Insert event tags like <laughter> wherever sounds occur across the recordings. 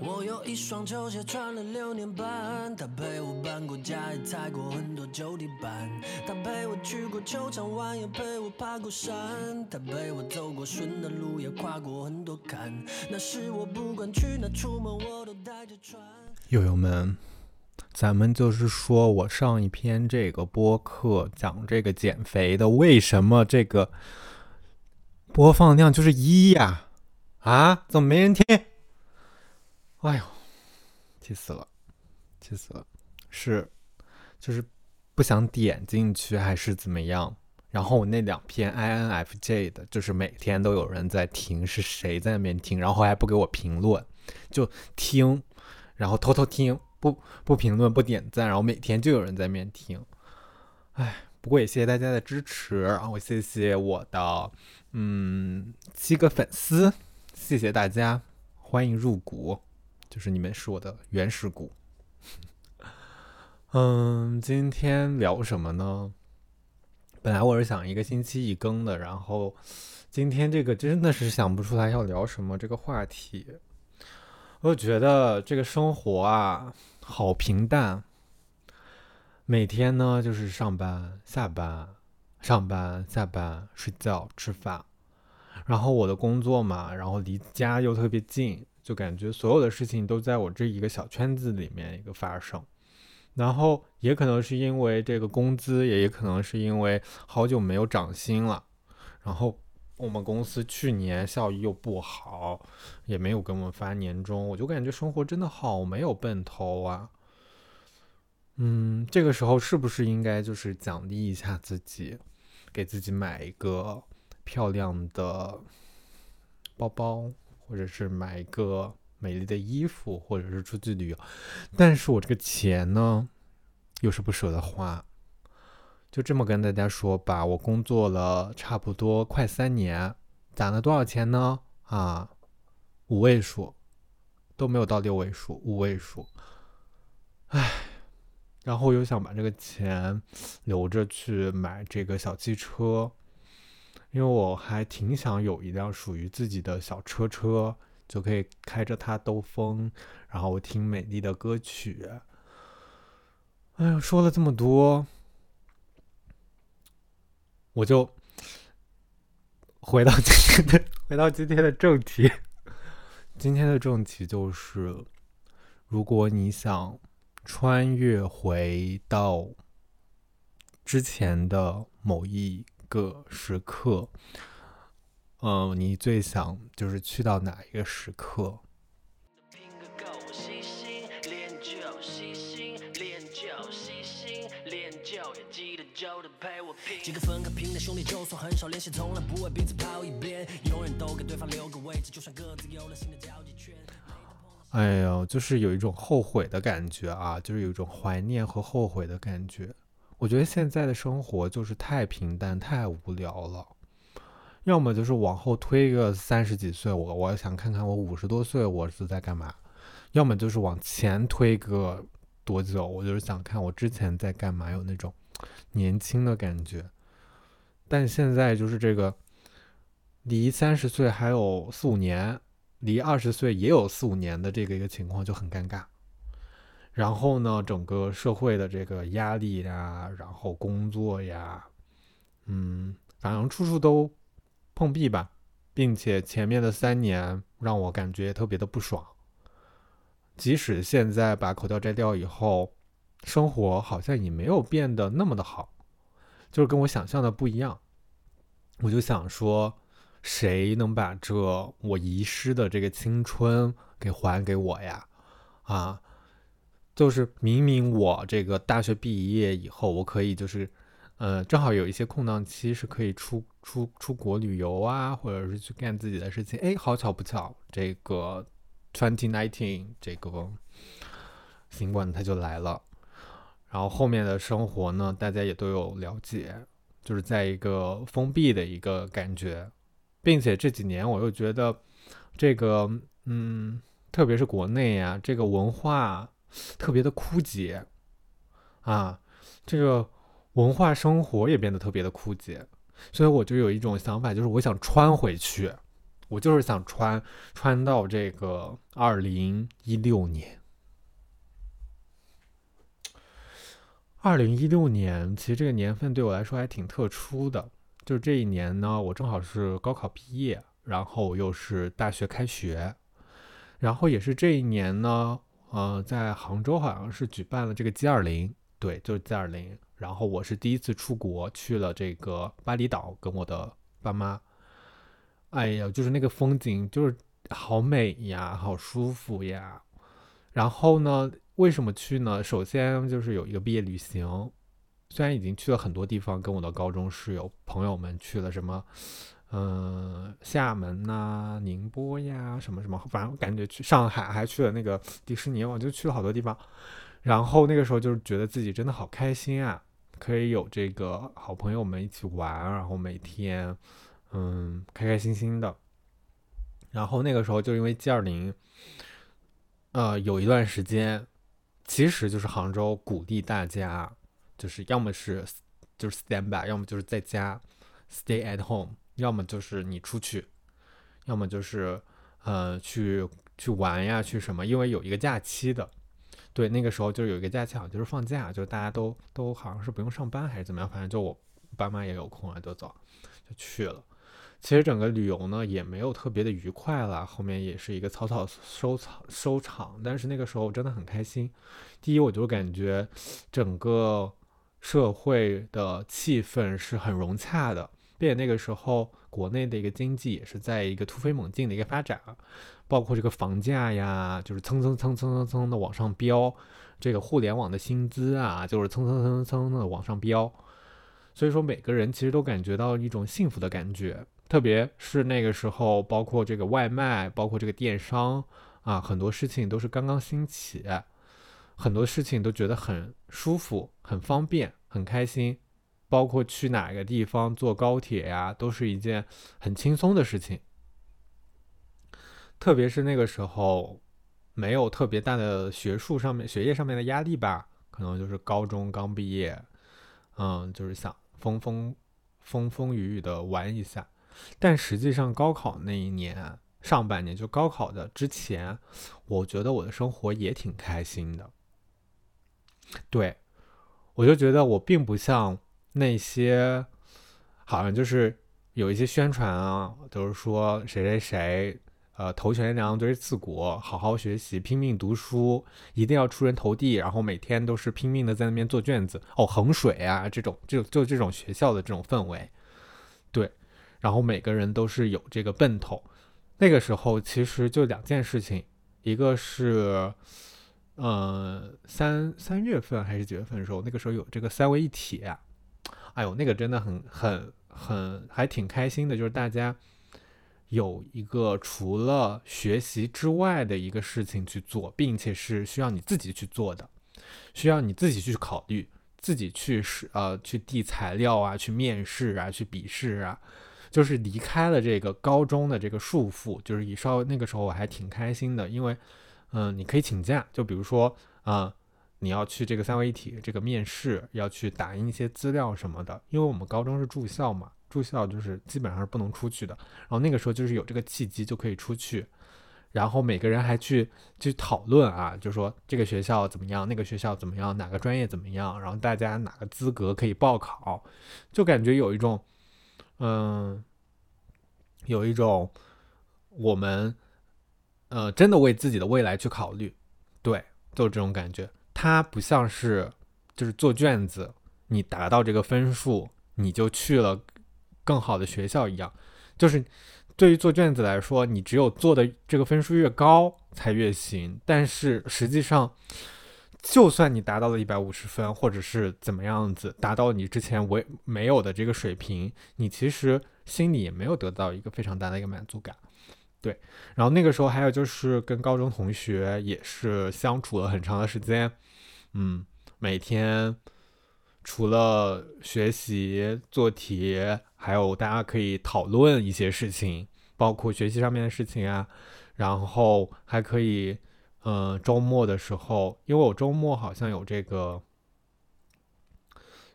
我有一双球鞋穿了六年半，他陪我搬过家，也踩过很多旧地板。他陪我去过球场玩，也陪我爬过山。他陪我走过顺的路，也跨过很多坎。那时我不管去哪出门，我都带着船。友友们，咱们就是说我上一篇这个播客讲这个减肥的，为什么这个播放量就是一呀？啊，怎么没人听？哎呦，气死了，气死了！是，就是不想点进去，还是怎么样？然后我那两篇 INFJ 的，就是每天都有人在听，是谁在那边听？然后还不给我评论，就听，然后偷偷听，不不评论，不点赞，然后每天就有人在那边听。哎，不过也谢谢大家的支持，然后谢谢我的嗯七个粉丝，谢谢大家，欢迎入股。就是你们是我的原始股。嗯，今天聊什么呢？本来我是想一个星期一更的，然后今天这个真的是想不出来要聊什么这个话题。我觉得这个生活啊，好平淡。每天呢就是上班、下班、上班、下班、睡觉、吃饭。然后我的工作嘛，然后离家又特别近。就感觉所有的事情都在我这一个小圈子里面一个发生，然后也可能是因为这个工资，也也可能是因为好久没有涨薪了，然后我们公司去年效益又不好，也没有给我们发年终，我就感觉生活真的好没有奔头啊。嗯，这个时候是不是应该就是奖励一下自己，给自己买一个漂亮的包包？或者是买一个美丽的衣服，或者是出去旅游，但是我这个钱呢，又是不舍得花。就这么跟大家说吧，我工作了差不多快三年，攒了多少钱呢？啊，五位数，都没有到六位数，五位数。唉，然后又想把这个钱留着去买这个小汽车。因为我还挺想有一辆属于自己的小车车，就可以开着它兜风，然后听美丽的歌曲。哎呀，说了这么多，我就回到今天的 <laughs> 回到今天的正题。今天的正题就是，如果你想穿越回到之前的某一。个时刻，嗯，你最想就是去到哪一个时刻？几个分开拼的兄弟，就算很少联系，从来不为彼此跑一边，永远都给对方留个位置，就算各自有了新的交际圈。哎呦，就是有一种后悔的感觉啊，就是有一种怀念和后悔的感觉。我觉得现在的生活就是太平淡、太无聊了。要么就是往后推个三十几岁，我我想看看我五十多岁我是在干嘛；要么就是往前推个多久，我就是想看我之前在干嘛，有那种年轻的感觉。但现在就是这个，离三十岁还有四五年，离二十岁也有四五年的这个一个情况就很尴尬。然后呢，整个社会的这个压力呀，然后工作呀，嗯，反正处处都碰壁吧，并且前面的三年让我感觉特别的不爽。即使现在把口罩摘掉以后，生活好像也没有变得那么的好，就是跟我想象的不一样。我就想说，谁能把这我遗失的这个青春给还给我呀？啊！就是明明我这个大学毕业以后，我可以就是，呃，正好有一些空档期是可以出出出国旅游啊，或者是去干自己的事情。哎，好巧不巧，这个 twenty nineteen 这个新冠它就来了。然后后面的生活呢，大家也都有了解，就是在一个封闭的一个感觉，并且这几年我又觉得这个，嗯，特别是国内啊，这个文化。特别的枯竭啊，这个文化生活也变得特别的枯竭，所以我就有一种想法，就是我想穿回去，我就是想穿穿到这个二零一六年。二零一六年，其实这个年份对我来说还挺特殊的。就是这一年呢，我正好是高考毕业，然后又是大学开学，然后也是这一年呢，呃，在杭州好像是举办了这个 G 二零，对，就是 G 二零。然后我是第一次出国，去了这个巴厘岛，跟我的爸妈。哎呀，就是那个风景，就是好美呀，好舒服呀。然后呢？为什么去呢？首先就是有一个毕业旅行，虽然已经去了很多地方，跟我的高中室友朋友们去了什么，嗯，厦门呐、宁波呀，什么什么，反正感觉去上海还去了那个迪士尼，我就去了好多地方。然后那个时候就是觉得自己真的好开心啊，可以有这个好朋友们一起玩，然后每天嗯开开心心的。然后那个时候就因为 G 二零，呃，有一段时间。其实就是杭州鼓励大家，就是要么是就是 stand by，要么就是在家 stay at home，要么就是你出去，要么就是呃去去玩呀，去什么？因为有一个假期的，对，那个时候就有一个假期，好像就是放假，就大家都都好像是不用上班还是怎么样，反正就我爸妈也有空啊，就走就去了。其实整个旅游呢也没有特别的愉快了，后面也是一个草草收场收场。但是那个时候真的很开心。第一，我就感觉整个社会的气氛是很融洽的，并且那个时候国内的一个经济也是在一个突飞猛进的一个发展，包括这个房价呀，就是蹭蹭蹭蹭蹭蹭的往上飙，这个互联网的薪资啊，就是蹭蹭蹭蹭蹭的往上飙。所以说每个人其实都感觉到一种幸福的感觉。特别是那个时候，包括这个外卖，包括这个电商啊，很多事情都是刚刚兴起，很多事情都觉得很舒服、很方便、很开心。包括去哪个地方坐高铁呀，都是一件很轻松的事情。特别是那个时候，没有特别大的学术上面、学业上面的压力吧，可能就是高中刚毕业，嗯，就是想风风风风雨雨的玩一下。但实际上，高考那一年上半年，就高考的之前，我觉得我的生活也挺开心的。对，我就觉得我并不像那些，好像就是有一些宣传啊，都是说谁谁谁，呃，头悬梁锥刺股，好好学习，拼命读书，一定要出人头地，然后每天都是拼命的在那边做卷子，哦，衡水啊，这种，就就这种学校的这种氛围，对。然后每个人都是有这个奔头，那个时候其实就两件事情，一个是，呃，三三月份还是几月份的时候，那个时候有这个三位一体，哎呦，那个真的很很很还挺开心的，就是大家有一个除了学习之外的一个事情去做，并且是需要你自己去做的，需要你自己去考虑，自己去是呃去递材料啊，去面试啊，去笔试啊。就是离开了这个高中的这个束缚，就是以稍那个时候我还挺开心的，因为，嗯，你可以请假，就比如说啊，你要去这个三位一体这个面试，要去打印一些资料什么的，因为我们高中是住校嘛，住校就是基本上是不能出去的，然后那个时候就是有这个契机就可以出去，然后每个人还去去讨论啊，就说这个学校怎么样，那个学校怎么样，哪个专业怎么样，然后大家哪个资格可以报考，就感觉有一种。嗯，有一种我们呃真的为自己的未来去考虑，对，就这种感觉。它不像是就是做卷子，你达到这个分数你就去了更好的学校一样。就是对于做卷子来说，你只有做的这个分数越高才越行。但是实际上。就算你达到了一百五十分，或者是怎么样子，达到你之前为没有的这个水平，你其实心里也没有得到一个非常大的一个满足感。对，然后那个时候还有就是跟高中同学也是相处了很长的时间，嗯，每天除了学习做题，还有大家可以讨论一些事情，包括学习上面的事情啊，然后还可以。嗯，周末的时候，因为我周末好像有这个，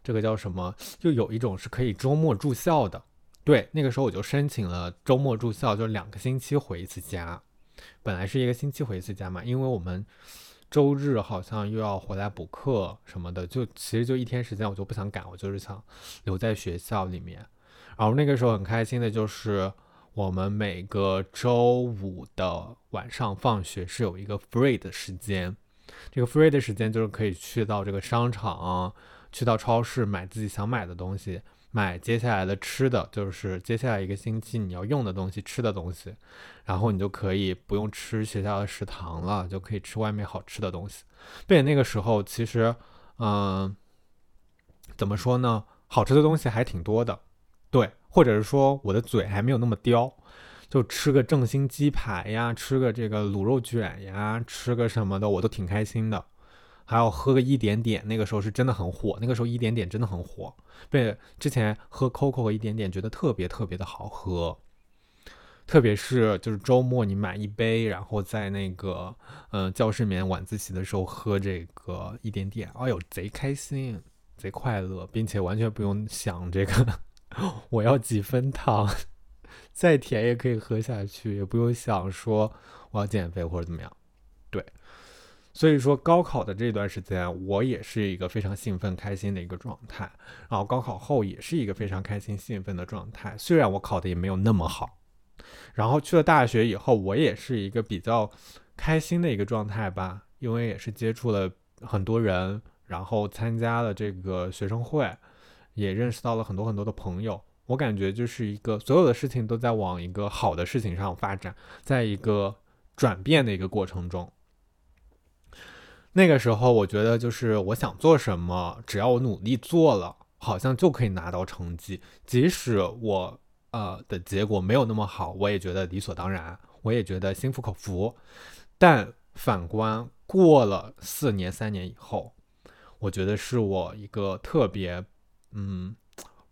这个叫什么？就有一种是可以周末住校的，对，那个时候我就申请了周末住校，就两个星期回一次家。本来是一个星期回一次家嘛，因为我们周日好像又要回来补课什么的，就其实就一天时间，我就不想赶，我就是想留在学校里面。然后那个时候很开心的就是我们每个周五的晚上放学是有一个 free 的时间，这个 free 的时间就是可以去到这个商场，去到超市买自己想买的东西。买接下来的吃的，就是接下来一个星期你要用的东西，吃的东西，然后你就可以不用吃学校的食堂了，就可以吃外面好吃的东西。并且那个时候其实，嗯，怎么说呢？好吃的东西还挺多的，对，或者是说我的嘴还没有那么刁，就吃个正新鸡排呀，吃个这个卤肉卷呀，吃个什么的，我都挺开心的。还要喝个一点点，那个时候是真的很火。那个时候一点点真的很火，对，之前喝 COCO 和一点点觉得特别特别的好喝，特别是就是周末你买一杯，然后在那个嗯教室里面晚自习的时候喝这个一点点，哎呦贼开心，贼快乐，并且完全不用想这个我要几分糖，再甜也可以喝下去，也不用想说我要减肥或者怎么样。所以说，高考的这段时间，我也是一个非常兴奋、开心的一个状态。然后高考后也是一个非常开心、兴奋的状态。虽然我考的也没有那么好，然后去了大学以后，我也是一个比较开心的一个状态吧，因为也是接触了很多人，然后参加了这个学生会，也认识到了很多很多的朋友。我感觉就是一个所有的事情都在往一个好的事情上发展，在一个转变的一个过程中。那个时候，我觉得就是我想做什么，只要我努力做了，好像就可以拿到成绩。即使我呃的结果没有那么好，我也觉得理所当然，我也觉得心服口服。但反观过了四年、三年以后，我觉得是我一个特别嗯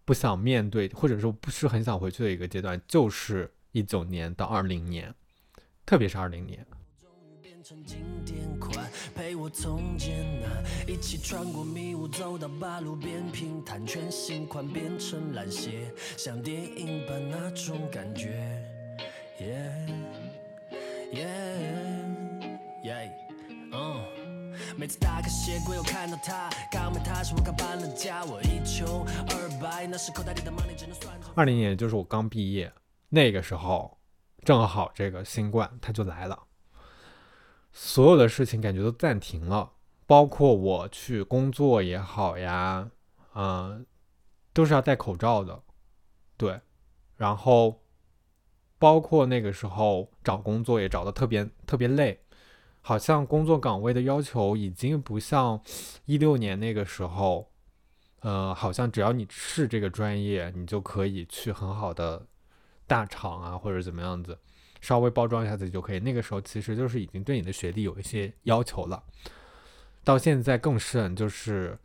不想面对，或者说不是很想回去的一个阶段，就是一九年到二零年，特别是二零年。经典款陪我从艰难一起穿过迷雾，走到八路边，平坦全新款变成烂鞋，像电影般那种感觉。每次打开鞋柜，又看到他，刚买他时我刚搬了家，我一穷二白，那时口袋里的 money 只能算。二零年就是我刚毕业，那个时候正好这个新冠它就来了。所有的事情感觉都暂停了，包括我去工作也好呀，嗯，都是要戴口罩的，对。然后，包括那个时候找工作也找的特别特别累，好像工作岗位的要求已经不像一六年那个时候，呃，好像只要你是这个专业，你就可以去很好的大厂啊，或者怎么样子。稍微包装一下自己就可以。那个时候其实就是已经对你的学历有一些要求了，到现在更甚，就是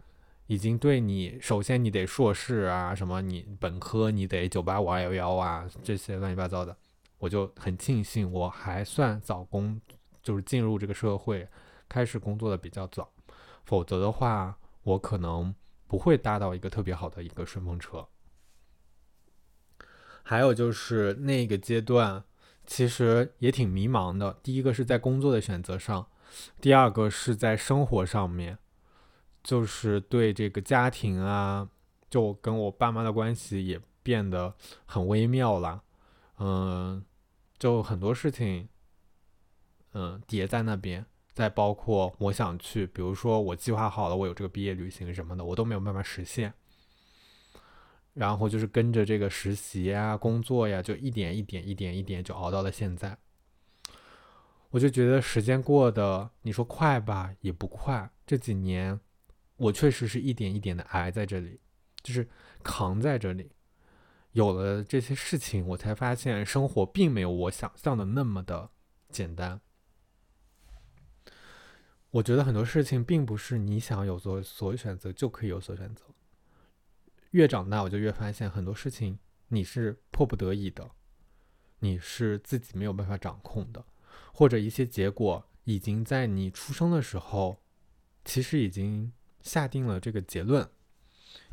已经对你，首先你得硕士啊，什么你本科你得九八五二幺幺啊，这些乱七八糟的。我就很庆幸我还算早工，就是进入这个社会，开始工作的比较早，否则的话我可能不会搭到一个特别好的一个顺风车。还有就是那个阶段。其实也挺迷茫的。第一个是在工作的选择上，第二个是在生活上面，就是对这个家庭啊，就跟我爸妈的关系也变得很微妙了。嗯，就很多事情，嗯，叠在那边。再包括我想去，比如说我计划好了，我有这个毕业旅行什么的，我都没有办法实现。然后就是跟着这个实习呀、工作呀，就一点一点、一点一点就熬到了现在。我就觉得时间过得，你说快吧，也不快。这几年，我确实是一点一点的挨在这里，就是扛在这里。有了这些事情，我才发现生活并没有我想象的那么的简单。我觉得很多事情并不是你想有所所选择就可以有所选择。越长大，我就越发现很多事情你是迫不得已的，你是自己没有办法掌控的，或者一些结果已经在你出生的时候，其实已经下定了这个结论，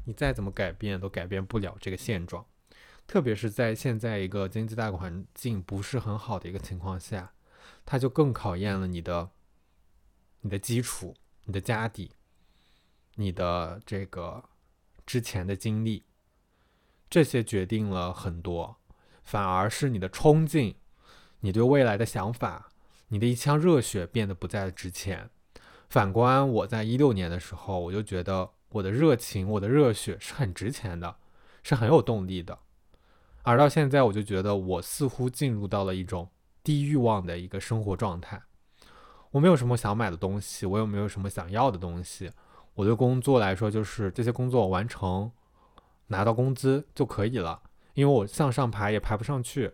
你再怎么改变都改变不了这个现状。特别是在现在一个经济大环境不是很好的一个情况下，它就更考验了你的你的基础、你的家底、你的这个之前的经历，这些决定了很多，反而是你的冲劲、你对未来的想法、你的一腔热血变得不再值钱。反观我在一六年的时候，我就觉得我的热情、我的热血是很值钱的，是很有动力的。而到现在，我就觉得我似乎进入到了一种低欲望的一个生活状态。我没有什么想买的东西，我也没有什么想要的东西。我对工作来说，就是这些工作完成，拿到工资就可以了。因为我向上爬也爬不上去，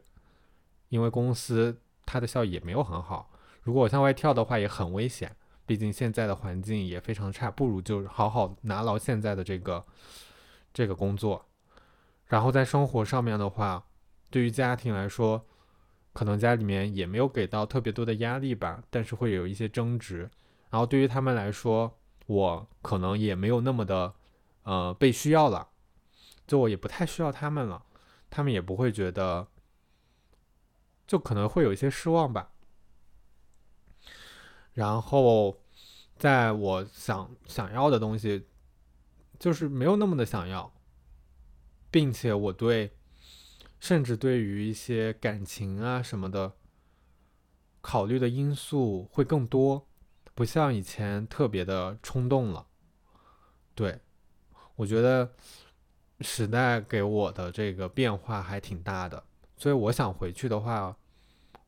因为公司它的效益也没有很好。如果我向外跳的话，也很危险。毕竟现在的环境也非常差，不如就好好拿牢现在的这个这个工作。然后在生活上面的话，对于家庭来说，可能家里面也没有给到特别多的压力吧，但是会有一些争执。然后对于他们来说，我可能也没有那么的呃被需要了，就我也不太需要他们了，他们也不会觉得，就可能会有一些失望吧。然后在我想想要的东西，就是没有那么的想要。并且我对，甚至对于一些感情啊什么的，考虑的因素会更多，不像以前特别的冲动了。对，我觉得时代给我的这个变化还挺大的，所以我想回去的话，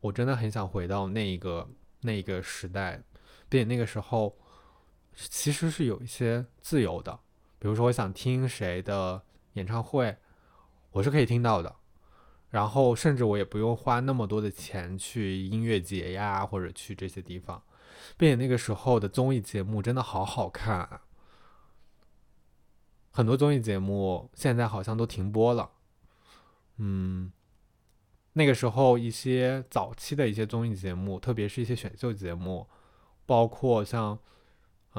我真的很想回到那一个那一个时代，并且那个时候其实是有一些自由的，比如说我想听谁的。演唱会，我是可以听到的，然后甚至我也不用花那么多的钱去音乐节呀，或者去这些地方，并且那个时候的综艺节目真的好好看，很多综艺节目现在好像都停播了，嗯，那个时候一些早期的一些综艺节目，特别是一些选秀节目，包括像。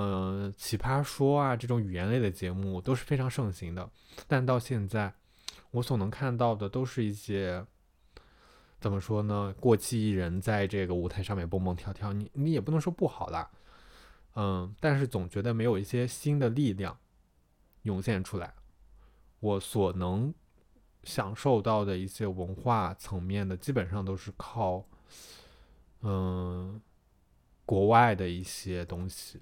嗯，奇葩说啊，这种语言类的节目都是非常盛行的。但到现在，我所能看到的都是一些怎么说呢？过气艺人在这个舞台上面蹦蹦跳跳，你你也不能说不好啦。嗯，但是总觉得没有一些新的力量涌现出来。我所能享受到的一些文化层面的，基本上都是靠嗯国外的一些东西。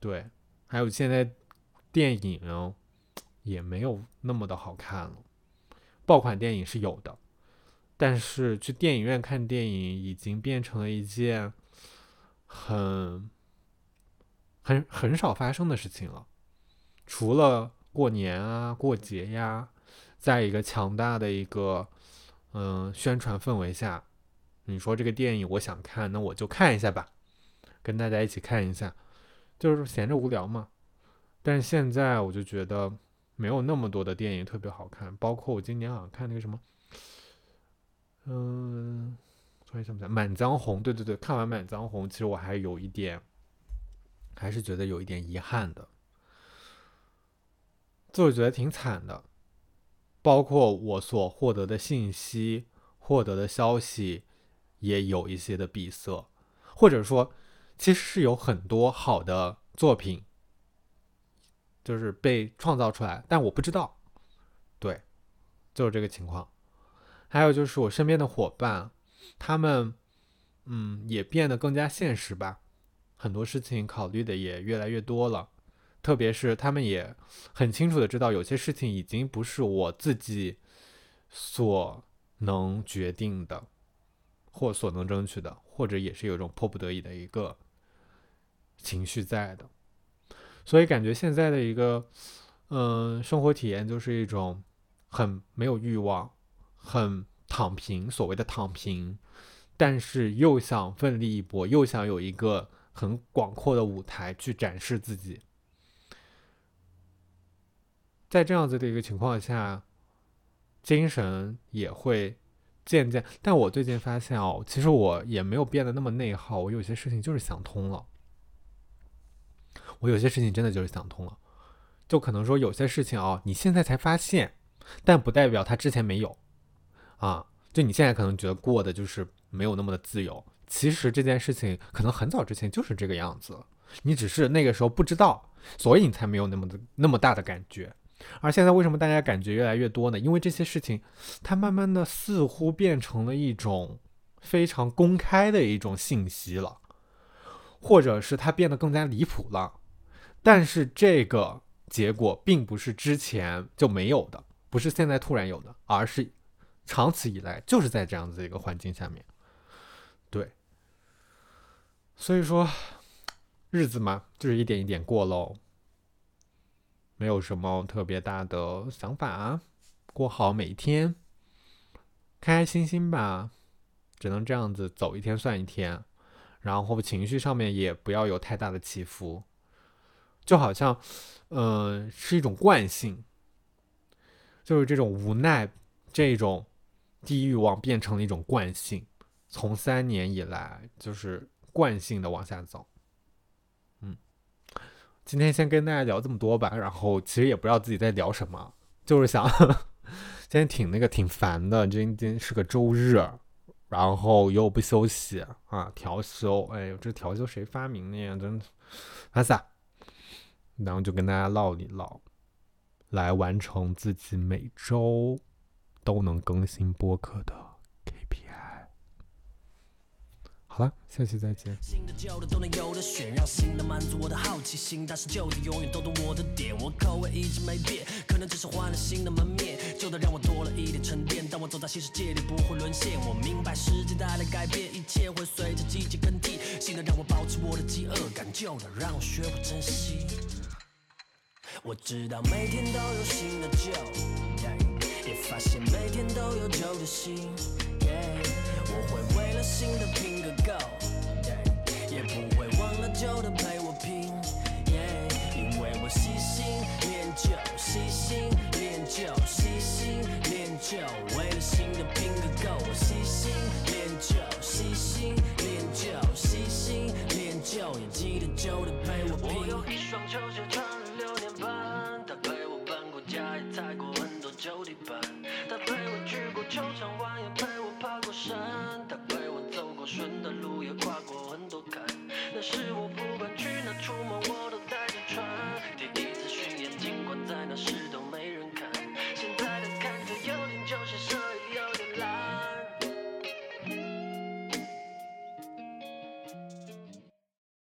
对，还有现在电影也没有那么的好看了。爆款电影是有的，但是去电影院看电影已经变成了一件很很很少发生的事情了。除了过年啊、过节呀，在一个强大的一个嗯宣传氛围下，你说这个电影我想看，那我就看一下吧，跟大家一起看一下。就是闲着无聊嘛，但是现在我就觉得没有那么多的电影特别好看，包括我今年好像看那个什么，嗯，突然想不起来，《满江红》。对对对，看完《满江红》，其实我还有一点，还是觉得有一点遗憾的，就是觉得挺惨的，包括我所获得的信息、获得的消息，也有一些的闭塞，或者说。其实是有很多好的作品，就是被创造出来，但我不知道，对，就是这个情况。还有就是我身边的伙伴，他们，嗯，也变得更加现实吧，很多事情考虑的也越来越多了，特别是他们也很清楚的知道，有些事情已经不是我自己所能决定的，或所能争取的，或者也是有一种迫不得已的一个。情绪在的，所以感觉现在的一个，嗯，生活体验就是一种很没有欲望、很躺平，所谓的躺平，但是又想奋力一搏，又想有一个很广阔的舞台去展示自己。在这样子的一个情况下，精神也会渐渐。但我最近发现哦，其实我也没有变得那么内耗，我有些事情就是想通了。我有些事情真的就是想通了，就可能说有些事情啊，你现在才发现，但不代表他之前没有啊。就你现在可能觉得过的就是没有那么的自由，其实这件事情可能很早之前就是这个样子，你只是那个时候不知道，所以你才没有那么的那么大的感觉。而现在为什么大家感觉越来越多呢？因为这些事情，它慢慢的似乎变成了一种非常公开的一种信息了，或者是它变得更加离谱了。但是这个结果并不是之前就没有的，不是现在突然有的，而是长此以来就是在这样子一个环境下面。对，所以说日子嘛，就是一点一点过喽。没有什么特别大的想法，过好每一天，开开心心吧，只能这样子走一天算一天，然后情绪上面也不要有太大的起伏，就好像，嗯，是一种惯性，就是这种无奈，这种低欲望变成了一种惯性，从三年以来就是惯性的往下走。嗯今天先跟大家聊这么多吧，然后其实也不知道自己在聊什么，就是想今天挺那个挺烦的，今天是个周日，然后又不休息啊，调休，哎呦，这调休谁发明的呀？真烦死！然后就跟大家唠一唠，来完成自己每周都能更新播客的。好了，下期再见。新的旧的都能有的选，让新的满足我的好奇心，但是旧的永远都懂我的点。我口味一直没变，可能只是换了新的门面。旧的让我多了一点沉淀，但我走在新世界里不会沦陷。我明白时间带来改变，一切会随着季节更替。新的让我保持我的饥饿感，旧的让我学会珍惜。我知道每天都有新的旧，发现每天都有旧的新。我会为了新的拼个够，也不会忘了旧的陪我